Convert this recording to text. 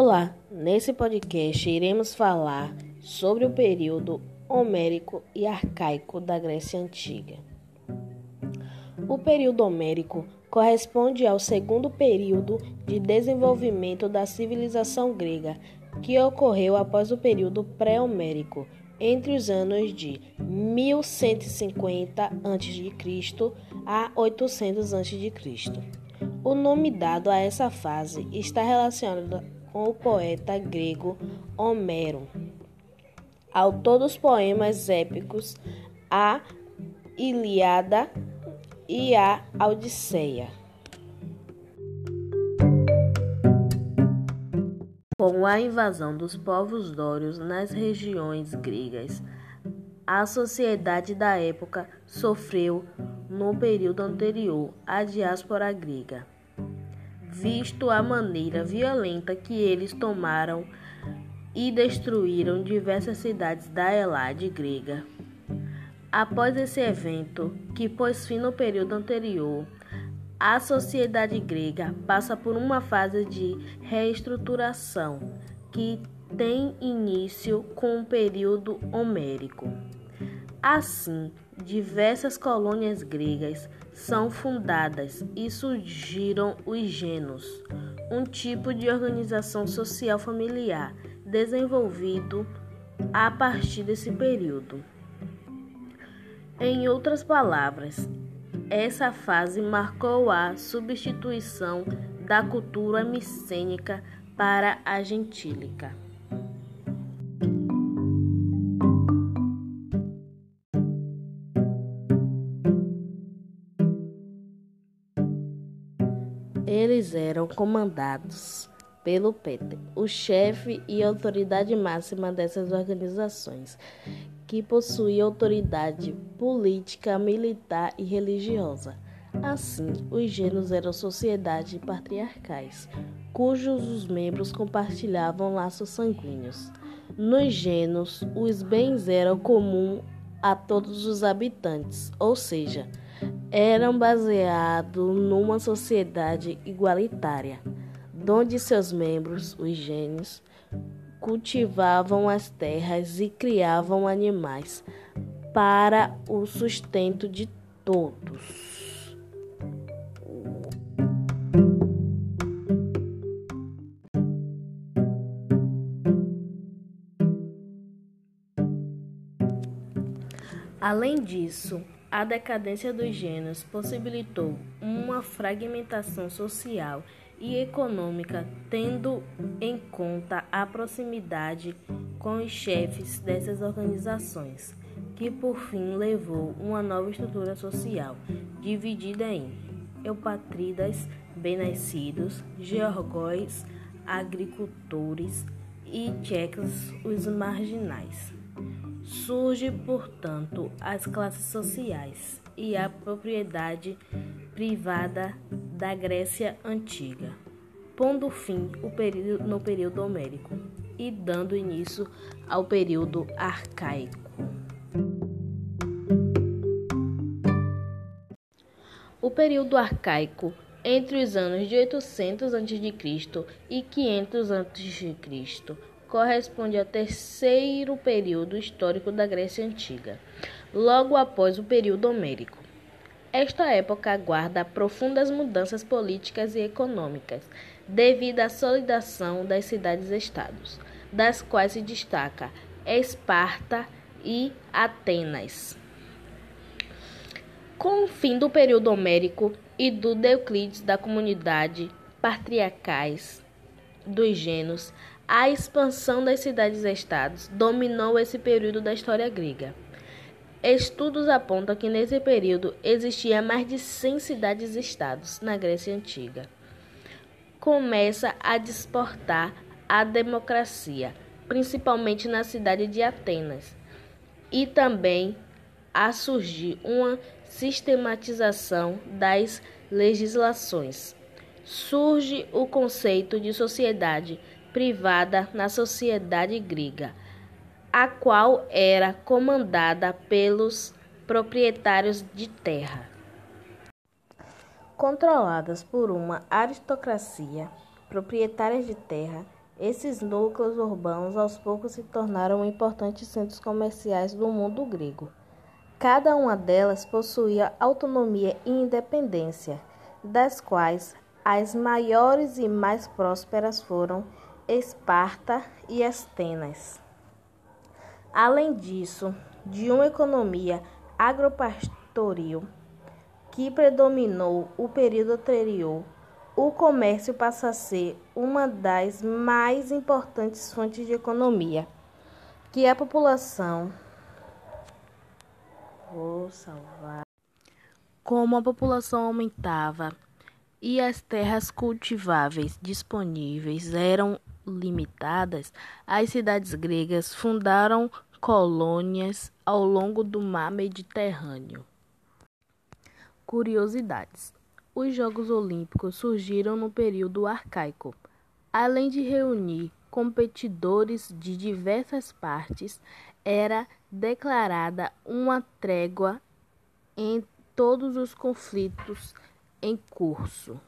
Olá, nesse podcast iremos falar sobre o período homérico e arcaico da Grécia Antiga. O período homérico corresponde ao segundo período de desenvolvimento da civilização grega, que ocorreu após o período pré-homérico, entre os anos de 1150 a.C. a 800 a.C. O nome dado a essa fase está relacionado com o poeta grego Homero, autor dos poemas épicos A Ilíada e a Odisseia. Com a invasão dos povos dórios nas regiões gregas, a sociedade da época sofreu, no período anterior à diáspora grega, visto a maneira violenta que eles tomaram e destruíram diversas cidades da Elade grega. Após esse evento, que pôs fim no período anterior, a sociedade grega passa por uma fase de reestruturação que tem início com o período homérico. Assim, diversas colônias gregas são fundadas e surgiram os genos, um tipo de organização social familiar desenvolvido a partir desse período. Em outras palavras, essa fase marcou a substituição da cultura micênica para a gentílica. Eles eram comandados pelo Peter, o chefe e autoridade máxima dessas organizações, que possuía autoridade política, militar e religiosa. Assim, os gênios eram sociedades patriarcais, cujos os membros compartilhavam laços sanguíneos. Nos gênios, os bens eram comuns a todos os habitantes, ou seja, eram baseados numa sociedade igualitária, onde seus membros, os gênios, cultivavam as terras e criavam animais para o sustento de todos. Além disso, a decadência dos gêneros possibilitou uma fragmentação social e econômica, tendo em conta a proximidade com os chefes dessas organizações, que por fim levou uma nova estrutura social, dividida em eupatridas bem-nascidos, georgóis, agricultores e tchecos, os marginais. Surge, portanto, as classes sociais e a propriedade privada da Grécia Antiga, pondo fim período, no período homérico e dando início ao período arcaico. O período arcaico entre os anos de 800 a.C. e 500 a.C corresponde ao terceiro período histórico da Grécia Antiga, logo após o período homérico. Esta época aguarda profundas mudanças políticas e econômicas, devido à solidação das cidades-estados, das quais se destaca Esparta e Atenas. Com o fim do período homérico e do Euclides da comunidade patriarcais dos gêneros, a expansão das cidades-estados dominou esse período da história grega. Estudos apontam que nesse período existia mais de 100 cidades-estados na Grécia Antiga. Começa a desportar a democracia, principalmente na cidade de Atenas, e também a surgir uma sistematização das legislações. Surge o conceito de sociedade privada na sociedade grega, a qual era comandada pelos proprietários de terra. Controladas por uma aristocracia, proprietárias de terra Esses núcleos urbanos aos poucos se tornaram importantes centros comerciais do mundo grego. Cada uma delas possuía autonomia e independência, das quais as maiores e mais prósperas foram Esparta e Atenas. Além disso, de uma economia agropastoril que predominou o período anterior, o comércio passa a ser uma das mais importantes fontes de economia, que a população vou salvar. Como a população aumentava e as terras cultiváveis disponíveis eram limitadas, as cidades gregas fundaram colônias ao longo do mar Mediterrâneo. Curiosidades: os Jogos Olímpicos surgiram no período arcaico. Além de reunir competidores de diversas partes, era declarada uma trégua em todos os conflitos em curso.